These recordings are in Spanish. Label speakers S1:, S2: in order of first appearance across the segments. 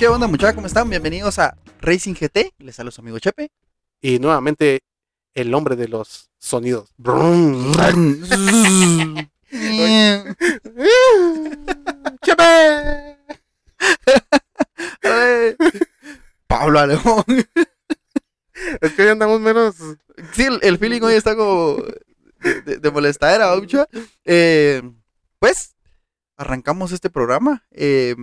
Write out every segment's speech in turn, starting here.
S1: ¿Qué onda muchachos? ¿Cómo están? Bienvenidos a Racing GT. Les saluda su amigo Chepe.
S2: Y nuevamente el hombre de los sonidos. ¡Chepe!
S1: Pablo Alemón.
S2: Es que hoy andamos menos.
S1: Sí, el, el feeling hoy está como de, de, de molestadera. Eh, pues, arrancamos este programa. Eh,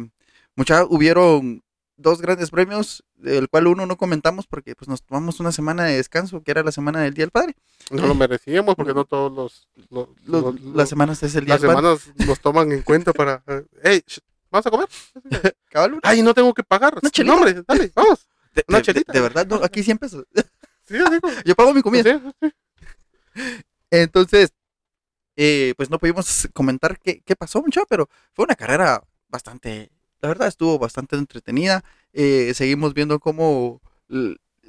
S1: hubieron dos grandes premios, del cual uno no comentamos porque pues nos tomamos una semana de descanso, que era la semana del Día del Padre.
S2: No lo merecíamos porque no todos los. los-
S1: Los-
S2: los-
S1: las semanas es el Día
S2: las
S1: del Padre.
S2: semanas nos toman en cuenta para. eh, ¡Ey! sh- ¿Vamos a comer?
S1: Cabal,
S2: ¡Ay, no tengo que pagar! No, hombre, dale, vamos.
S1: de,
S2: una
S1: de- de verdad, no, aquí 100 pesos.
S2: Sí, digo.
S1: Yo pago mi comida.
S2: Sí, sí.
S1: Entonces, eh, pues no pudimos comentar qué, qué pasó, mucho, pero fue una carrera bastante, la verdad estuvo bastante entretenida. Eh, seguimos viendo cómo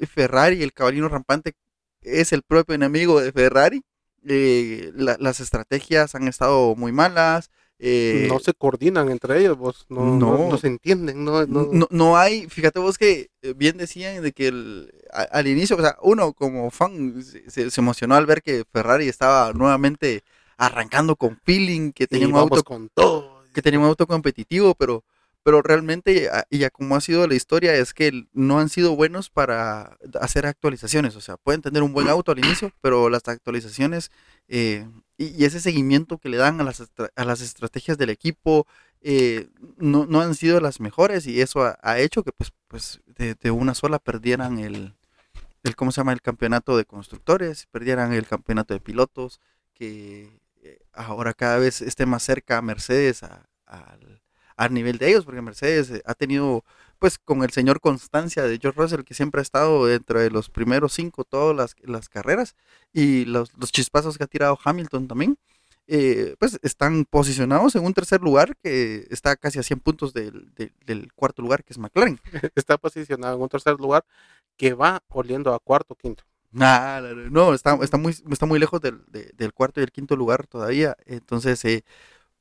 S1: Ferrari, el caballino rampante, es el propio enemigo de Ferrari. Eh, la- las estrategias han estado muy malas. eh,
S2: no se coordinan entre ellos, vos. No, no.
S1: no.
S2: no se entienden. No, no,
S1: hay, fíjate vos que bien decían de que el- a- al inicio, o sea, uno como fan se, emocionó al ver que Ferrari estaba nuevamente arrancando con feeling, que
S2: y
S1: tenía un auto
S2: con todo.
S1: que tenía un auto competitivo, pero pero realmente a- y a como ha sido la historia es que no han sido buenos para hacer actualizaciones, o sea, pueden tener un buen auto al inicio, pero las actualizaciones eh, y, ese seguimiento que le dan a las, a las estrategias del equipo eh, no, no han sido las mejores y eso ha, ha hecho que pues, pues de, de una sola perdieran el, el, ¿cómo se llama? El campeonato de constructores, perdieran el campeonato de pilotos, que eh, ahora cada vez esté más cerca Mercedes a- al, al nivel de ellos, porque Mercedes eh, ha tenido, pues con el señor constancia de George Russell, que siempre ha estado dentro de los primeros cinco todas las, las carreras, y los, los chispazos que ha tirado Hamilton también, eh, pues están posicionados en un tercer lugar que está casi a 100 puntos del, del- del cuarto lugar, que es McLaren.
S2: Está posicionado en un tercer lugar que va oliendo a cuarto quinto.
S1: Nah, no, está, está, muy, está muy lejos del, de- del cuarto y el quinto lugar todavía. Entonces, eh,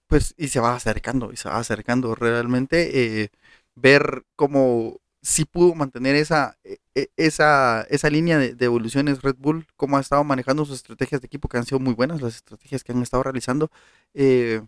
S1: pues, y se va acercando, y se va acercando realmente. eh, ver cómo sí pudo mantener esa, e- e- esa, esa línea de, de evoluciones Red Bull, cómo ha estado manejando sus estrategias de equipo, que han sido muy buenas, las estrategias que han estado realizando. eh,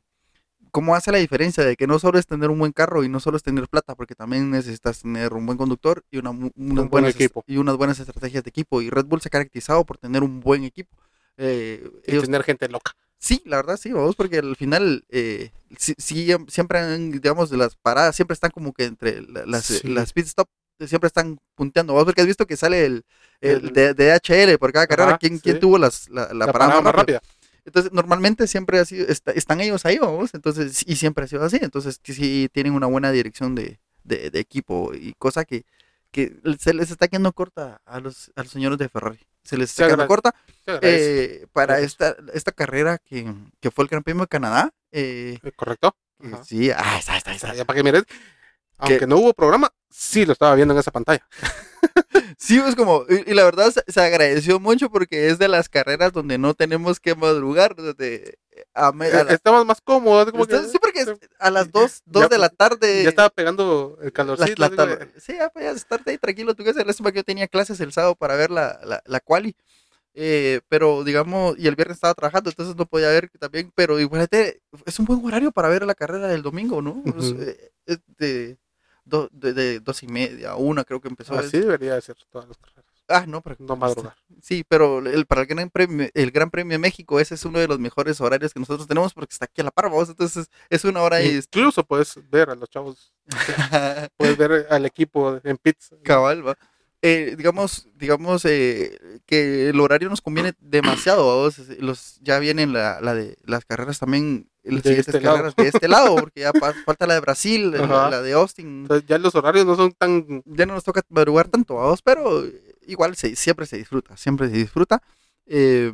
S1: cómo hace la diferencia de que no solo es tener un buen carro y no solo es tener plata, porque también necesitas tener un buen conductor y una, unas
S2: buen
S1: buenas est-
S2: equipo.
S1: y unas buenas estrategias de equipo. Y Red Bull se ha caracterizado por tener un buen equipo. Eh,
S2: Y
S1: ellos-
S2: tener gente loca.
S1: Sí, la verdad sí, vamos, porque al final eh, sí, sí, em- siempre han, digamos, las paradas, siempre están como que entre la- las, eh,
S2: Sí.
S1: las pit stop, eh, siempre están punteando. Vos porque has visto que sale el, el
S2: El-
S1: de, de HL por cada carrera,
S2: Ajá,
S1: ¿quién, quién tuvo las, la, la parada más rápida? Entonces, normalmente siempre ha sido, está- están ellos ahí, vamos, entonces, y siempre ha sido así, entonces sí, sí tienen una buena dirección de, de- de equipo y cosa que, que se les está quedando corta a los, a los señores de Ferrari. Se les está quedando corta eh, para esta, esta carrera que, que fue el Gran Premio de Canadá. eh,
S2: Eh, ¿Correcto? Ajá.
S1: sí, ah, está, está, está.
S2: Ya para que mires, aunque no hubo programa, sí lo estaba viendo en esa pantalla.
S1: Sí, es como, y, y la verdad se, se agradeció mucho porque es de las carreras donde no tenemos que madrugar. A me- a la-
S2: Estabas más cómodo. como que-
S1: sí, porque es a las 2
S2: Ya,
S1: de la tarde.
S2: Ya estaba pegando el
S1: la-
S2: calorcito.
S1: la
S2: como
S1: tar- sí, ya podías estar ahí tranquilo. Tú que lástima que yo tenía clases el sábado para ver la, la, la quali. Eh, pero digamos, y el viernes estaba trabajando, entonces no podía ver también. Pero igual es un buen horario para ver la carrera del domingo, ¿no?
S2: Ujú.
S1: eh, es de, do- de, de dos y media a una, creo que empezó.
S2: Así debería de ser todas las carreras.
S1: Ah, no, pero
S2: No madrugar.
S1: Sí, pero el, para el gran, premio, el gran Premio de México, ese es uno de los mejores horarios que nosotros tenemos porque está aquí a la par, vamos, entonces es una hora y
S2: Incluso puedes ver a los chavos, puedes ver al equipo en pits.
S1: cabal, va. Eh, digamos, digamos eh, que el horario nos conviene demasiado, vamos, los, ya vienen la, la de las carreras también, las
S2: De
S1: siguientes
S2: este lado.
S1: carreras de este lado, porque ya falta la de Brasil, la, de Austin,
S2: ya los horarios no son tan
S1: ya no nos toca madrugar tanto, vamos, pero igual se, siempre se disfruta, siempre se disfruta. Eh,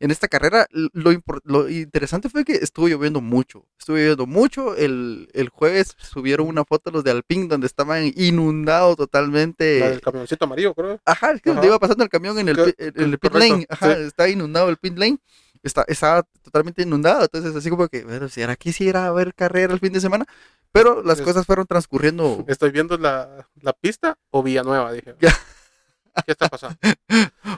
S1: en esta carrera, lo, lo interesante fue que estuvo lloviendo mucho. Estuvo lloviendo mucho. El, el jueves subieron una foto los de Alpine donde estaban inundados totalmente.
S2: la del camioncito amarillo, creo.
S1: Ajá, es que
S2: Ajá.
S1: iba pasando el camión en el, en el pit lane. Ajá,
S2: sí.
S1: está inundado el pit lane. está, estaba totalmente inundado. Entonces, así como que, bueno, si era quisiera haber carrera el fin de semana. Pero las
S2: Es-
S1: cosas fueron transcurriendo.
S2: Estoy viendo la, la pista o Villanueva, dije. ¿Qué está pasando?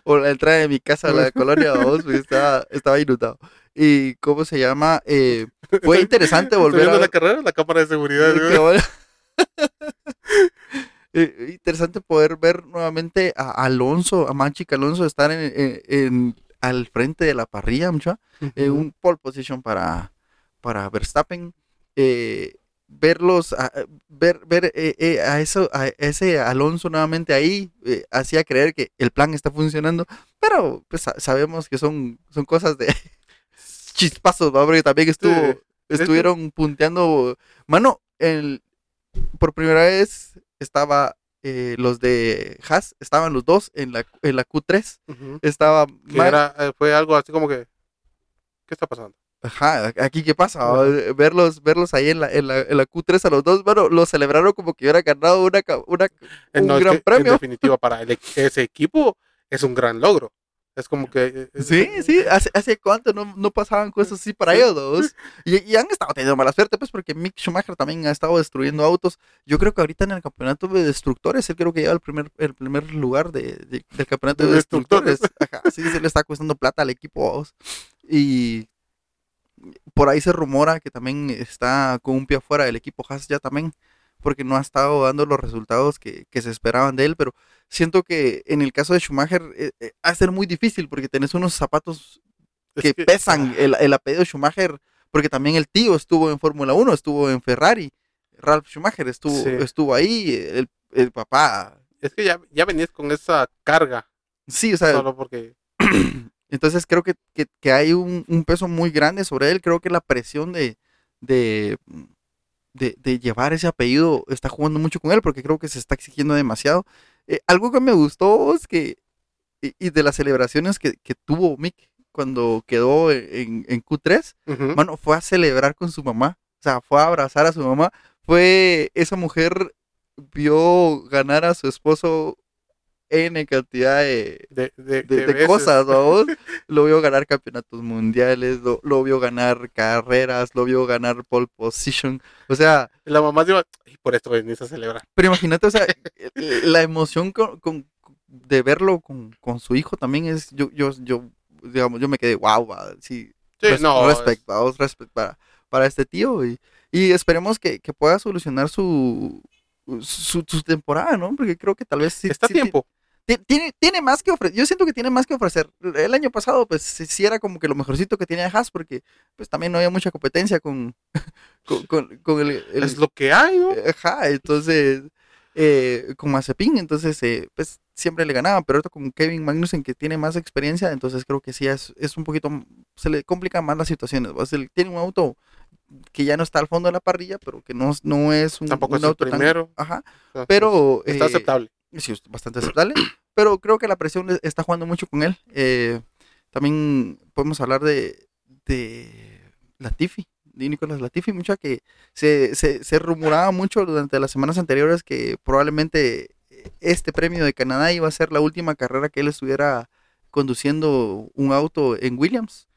S1: O la entrada de mi casa a la colonia, vamos, porque estaba, estaba inundado. Y, ¿cómo se llama? Eh, fue interesante volver a
S2: la carrera, la cámara de seguridad.
S1: Cabal. Eh, interesante poder ver nuevamente a Alonso, a Manchic Alonso estar en, en- en- al frente de la parrilla, mucha. Eh, un pole position para, para Verstappen. Eh, verlos, a- a- ver, ver eh, eh, a, eso, a ese Alonso nuevamente ahí, eh, hacía creer que el plan está funcionando, pero pues sa- sabemos que son, son cosas de chispazos, ¿va? porque también estuvo,
S2: Sí.
S1: estuvieron punteando, mano, el, por primera vez estaba eh, los de Haas, estaban los dos en la, en la Q3,
S2: Ujú.
S1: estaba
S2: era, eh, fue algo así como que. ¿Qué está pasando?
S1: Ajá, aquí qué pasa. ¿va? verlos, verlos ahí en la, en, la, en la Q3 a los dos, bueno, lo celebraron como que hubiera ganado una, una
S2: Eh,
S1: Un
S2: no, es
S1: gran
S2: que,
S1: premio.
S2: En definitiva, para el ese equipo es un gran logro. Es como que. eh, eh,
S1: Sí, sí, hace, hace cuánto no, no pasaban cosas así para ellos dos. Y, y han estado teniendo mala suerte, pues, porque Mick Schumacher también ha estado destruyendo autos. Yo creo que ahorita en el campeonato de destructores, él creo que lleva el primer, el primer lugar de, de- del campeonato de,
S2: De
S1: destructores.
S2: destructores.
S1: Ajá, sí, se le está costando plata al equipo. Y por ahí se rumora que también está con un pie afuera del equipo Haas ya también, porque no ha estado dando los resultados que, que se esperaban de él, pero siento que en el caso de Schumacher eh, eh, va a ser muy difícil porque tenés unos zapatos
S2: es
S1: que, pesan el, el apellido Schumacher, porque también el tío estuvo en Fórmula 1, estuvo en Ferrari, Ralph Schumacher estuvo,
S2: Sí.
S1: estuvo ahí, el, el papá.
S2: Es que ya, ya venías con esa carga.
S1: Sí, o sea,
S2: Solo porque.
S1: entonces creo que, que- que hay un, un peso muy grande sobre él, creo que la presión de, de, de, de llevar ese apellido está jugando mucho con él, porque creo que se está exigiendo demasiado. Eh, algo que me gustó es que, y, y de las celebraciones que, que tuvo Mick cuando quedó en, en Q3,
S2: Ujú.
S1: Mano, fue a celebrar con su mamá. O sea, fue a abrazar a su mamá. Fue, esa mujer vio ganar a su esposo N cantidad de,
S2: de, de,
S1: de- cosas, ¿no? Lo vio ganar campeonatos mundiales, lo, lo vio ganar carreras, lo vio ganar pole position. O sea,
S2: La mamá dijo, y por esto venís a celebrar.
S1: pero imagínate, o sea, la emoción con, con- de verlo con, con su hijo también es, yo, yo, yo, digamos, yo me quedé, wow, sí,
S2: Sí,
S1: Res-
S2: no.
S1: respect, vamos, respect para, para este tío y, y esperemos que, que pueda solucionar su, su, su temporada, ¿no? Porque creo que tal vez sí,
S2: está a
S1: sí ti-
S2: tiempo.
S1: ti- tiene, tiene más que ofrecer. Yo siento que tiene más que ofrecer. El año pasado, pues sí, era como que lo mejorcito que tenía Haas, porque pues también no había mucha competencia con, con, con- con el, el-
S2: Es lo que hay, ¿no?
S1: Ajá, entonces, eh, con Mazepin, entonces, eh, pues siempre le ganaba, pero ahorita con Kevin Magnussen, que tiene más experiencia, entonces creo que sí es, es un poquito, se le complican más las situaciones. ¿va? Se le- tiene un auto que ya no está al fondo de la parrilla, pero que no, no es un,
S2: Tampoco
S1: un
S2: es el
S1: auto tan-
S2: primero.
S1: Ajá, pero...
S2: Está
S1: eh,
S2: aceptable.
S1: Sí, es bastante aceptable, pero creo que la presión e- está jugando mucho con él. Eh, también podemos hablar de, de Latifi, de Nicolás Latifi, mucha que se, se, rumoraba mucho durante las semanas anteriores que probablemente este premio de Canadá iba a ser la última carrera que él estuviera conduciendo un auto en Williams.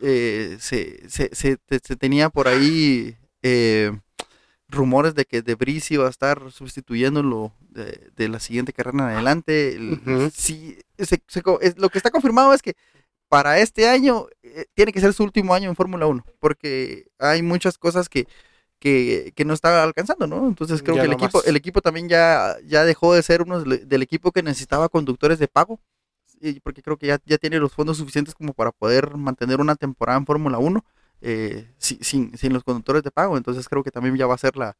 S1: Eh, se, se, se, te- se tenía por ahí eh, rumores de que De Vries iba a estar sustituyéndolo de, de la siguiente carrera en adelante. Sí, se- se co- es- lo que está confirmado es que para este año eh, tiene que ser su último año en Fórmula 1, porque hay muchas cosas que, que, que no está alcanzando, ¿no? Entonces creo
S2: Ya
S1: que el equipo,
S2: más.
S1: el equipo también ya, ya dejó de ser uno del, del equipo que necesitaba conductores de pago, y porque creo que ya, ya tiene los fondos suficientes como para poder mantener una temporada en Fórmula 1 eh, si- sin, sin los conductores de pago, entonces creo que también ya va a ser la,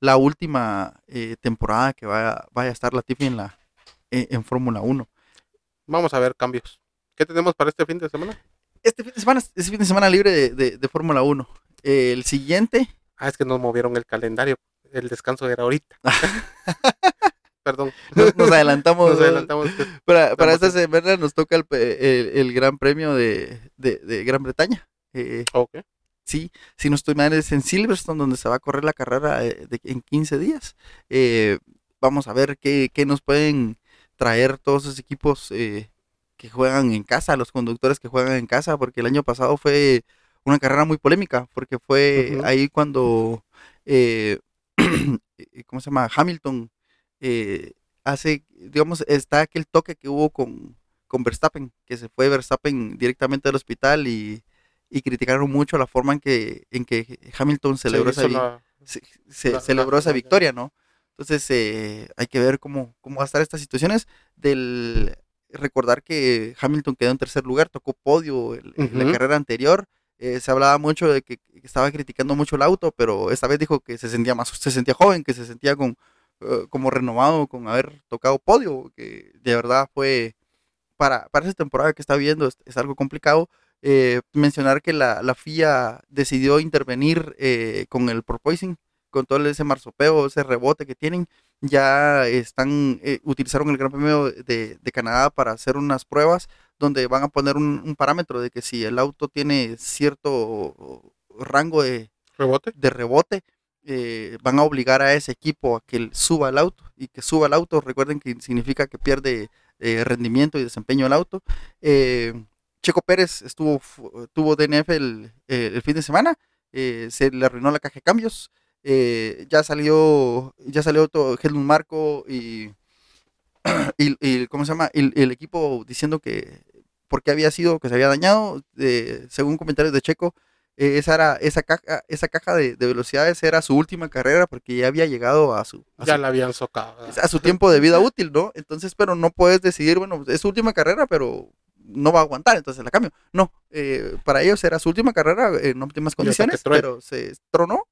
S1: la última eh, temporada que vaya, vaya a estar Latifi en la en, en Fórmula 1.
S2: Vamos a ver cambios. ¿Qué tenemos para este fin de semana?
S1: Este fin de semana es fin de semana libre de, de- de Fórmula 1. el siguiente,
S2: Ah, es que nos movieron el calendario. El descanso era ahorita. Perdón.
S1: nos, nos adelantamos.
S2: Nos adelantamos. que-
S1: Para, esta semana nos toca el, el- el Gran Premio de Gran Bretaña. Eh,
S2: Ok.
S1: sí, si no estoy mal, es en Silverstone donde se va a correr la carrera eh, de- en 15 días. Eh, vamos a ver qué, qué nos pueden traer todos esos equipos eh, que juegan en casa, los conductores que juegan en casa, porque el año pasado fue una carrera muy polémica, porque fue ahí cuando, eh, ¿cómo se llama? Hamilton eh, hace, digamos, está aquel toque que hubo con, con Verstappen, que se fue Verstappen directamente al hospital y, y criticaron mucho la forma en que, en que Hamilton celebró
S2: hizo
S1: esa,
S2: la-
S1: se, se
S2: la-
S1: celebró
S2: la-
S1: esa
S2: la-
S1: victoria, ¿no? Entonces eh, hay que ver cómo, cómo va a estar estas situaciones. Del recordar que Hamilton quedó en tercer lugar, tocó podio en la
S2: Ujú.
S1: carrera anterior. eh, se hablaba mucho de que que estaba criticando mucho el auto, pero esta vez dijo que se sentía más, se sentía joven, que se sentía con, eh, como renovado con haber tocado podio, que de verdad fue para, para esa temporada que está viendo es, es algo complicado. Eh, mencionar que la, la FIA decidió intervenir eh, con el porpoising, con todo ese marsopeo, ese rebote que tienen. Ya están, eh, utilizaron el Gran Premio de, de Canadá para hacer unas pruebas donde van a poner un, un parámetro de que si el auto tiene cierto rango de,
S2: rebote.
S1: de rebote, eh, van a obligar a ese equipo a que suba el auto y que suba el auto. Recuerden que significa que pierde eh, rendimiento y desempeño el auto. Eh, Checo Pérez estuvo tuvo DNF el, eh, el fin de semana, eh, se le arruinó la caja de cambios. eh, ya salió ya salió todo Helmut Marco y, y, y ¿cómo se llama? El equipo diciendo que por qué había sido que se había dañado, eh, según comentarios de Checo, esa era esa caja esa caja de, de velocidades era su última carrera porque ya había llegado a su a
S2: Ya
S1: su,
S2: la habían socado. ¿verdad?
S1: a su tiempo de vida útil, ¿no? Entonces, pero no puedes decidir, bueno, es su última carrera, pero no va a aguantar, entonces la cambio. No, eh, para ellos era su última carrera en óptimas condiciones, pero se tronó.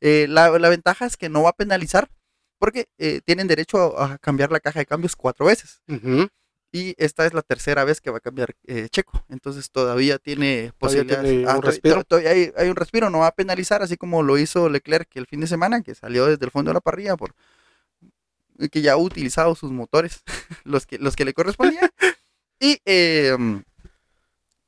S1: Eh, la, la ventaja es que no va a penalizar porque eh, tienen derecho a, a cambiar la caja de cambios cuatro veces.
S2: Ujú.
S1: Y esta es la tercera vez que va a cambiar eh, Checo. Entonces todavía tiene
S2: Todavía
S1: posibilidades.
S2: tiene un
S1: to- to-
S2: respiro.
S1: todavía hay, hay un respiro, no va a penalizar, así como lo hizo Leclerc el fin de semana, que salió desde el fondo de la parrilla por que ya ha utilizado sus motores, los que, los que le correspondían. y eh,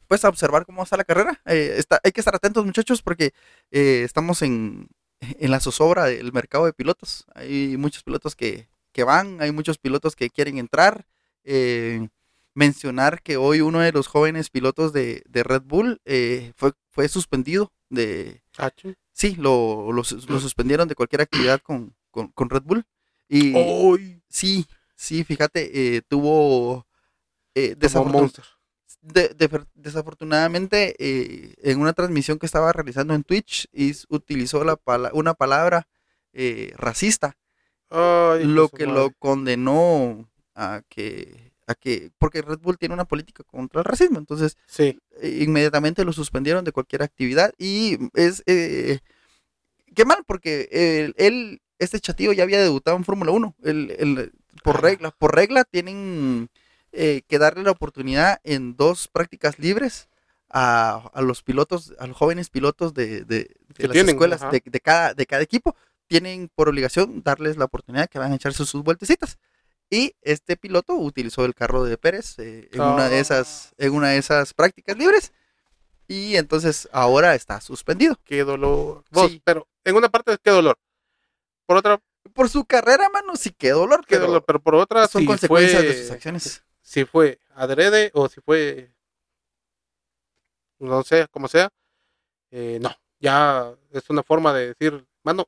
S1: pues a observar cómo está la carrera. Eh, está, hay que estar atentos, muchachos, porque eh, estamos en, en la zozobra del mercado de pilotos. Hay muchos pilotos que, que van, hay muchos pilotos que quieren entrar. Eh, mencionar que hoy uno de los jóvenes pilotos de, de Red Bull fue, fue suspendido de...
S2: Ah, ching.
S1: Sí, lo, lo, lo suspendieron de cualquier actividad con, con, con Red Bull. Y sí, sí, fíjate, eh, tuvo... eh,
S2: como
S1: desafortun-
S2: monster.
S1: de- de- desafortunadamente, eh, en una transmisión que estaba realizando en Twitch, is- utilizó la pala- una palabra eh, racista,
S2: Ay,
S1: lo que
S2: madre.
S1: lo condenó a que, a que, porque Red Bull tiene una política contra el racismo, entonces
S2: Sí,
S1: eh, inmediatamente lo suspendieron de cualquier actividad y es, eh, qué mal, porque él, este chatillo ya había debutado en Fórmula 1, él- él, por regla, por regla tienen eh, que darle la oportunidad en dos prácticas libres a, a los pilotos, a los jóvenes pilotos de, de- las
S2: tienen,
S1: escuelas de, de cada, de cada equipo, tienen por obligación darles la oportunidad que van a echarse sus vueltecitas. Y este piloto utilizó el carro de Pérez eh, en, una de
S2: Ah.
S1: esas, en una de esas prácticas libres. Y entonces ahora está suspendido.
S2: qué dolor. Vos,
S1: Sí.
S2: pero en una parte, qué dolor. Por otra,
S1: Por su carrera, mano, sí, qué dolor.
S2: qué
S1: pero
S2: dolor. Pero por otra,
S1: son consecuencias
S2: fue,
S1: de sus acciones.
S2: Si fue adrede o si fue, no sé, como sea, eh, no. Ya es una forma de decir, mano,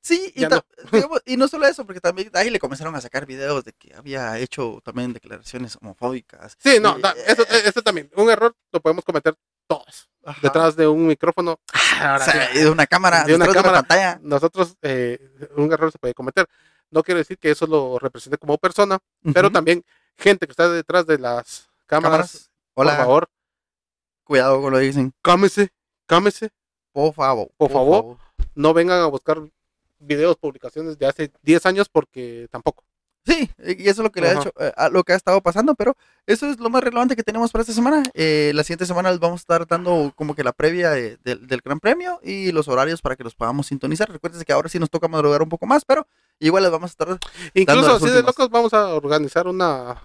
S1: Sí, y, digamos, no solo eso, porque también ahí le comenzaron a sacar videos de que había hecho también declaraciones homofóbicas.
S2: sí, no,
S1: Y,
S2: da- eso,
S1: eh,
S2: eso también, un error lo podemos cometer todos.
S1: ajá.
S2: Detrás de un micrófono, ahora
S1: O sea,
S2: sí,
S1: y de una cámara,
S2: De una
S1: detrás de una
S2: cámara.
S1: pantalla.
S2: nosotros eh, un error se puede cometer. No quiero decir que eso lo represente como persona, pero también gente que está detrás de las cámaras,
S1: cámaras. Hola,
S2: por favor,
S1: cuidado con lo que dicen.
S2: cámese, cámese,
S1: Por favor.
S2: Por favor. no vengan a buscar videos, publicaciones de hace 10 años porque tampoco.
S1: Sí, y eso es lo que le ha hecho, eh, a lo que ha estado pasando, pero eso es lo más relevante que tenemos para esta semana. Eh, la siguiente semana les vamos a estar dando como que la previa de- del- del Gran Premio y los horarios para que los podamos sintonizar. Recuerden que ahora sí nos toca madrugar un poco más, pero igual les vamos a estar
S2: Incluso así de locos vamos a organizar una,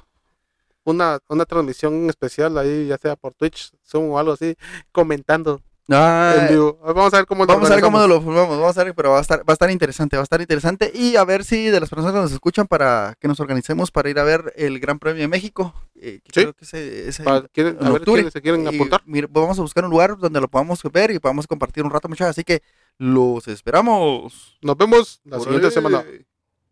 S2: una, una transmisión especial ahí, ya sea por Twitch, Zoom o algo así, comentando
S1: Ah,
S2: en vivo. Vamos a ver cómo lo
S1: Vamos a ver cómo lo filmamos, vamos a ver, pero va a estar, va a estar interesante, va a estar interesante. Y a ver si de las personas que nos escuchan para que nos organicemos para ir a ver el Gran Premio de México. eh, que
S2: Sí.
S1: creo que ese- ese-
S2: Para- ¿quieren-
S1: en
S2: a ver quiénes se quieren
S1: Y,
S2: apuntar.
S1: mira, vamos a buscar un lugar donde lo podamos ver y podamos compartir un rato, muchachos. Así que los esperamos.
S2: Nos vemos la siguiente semana.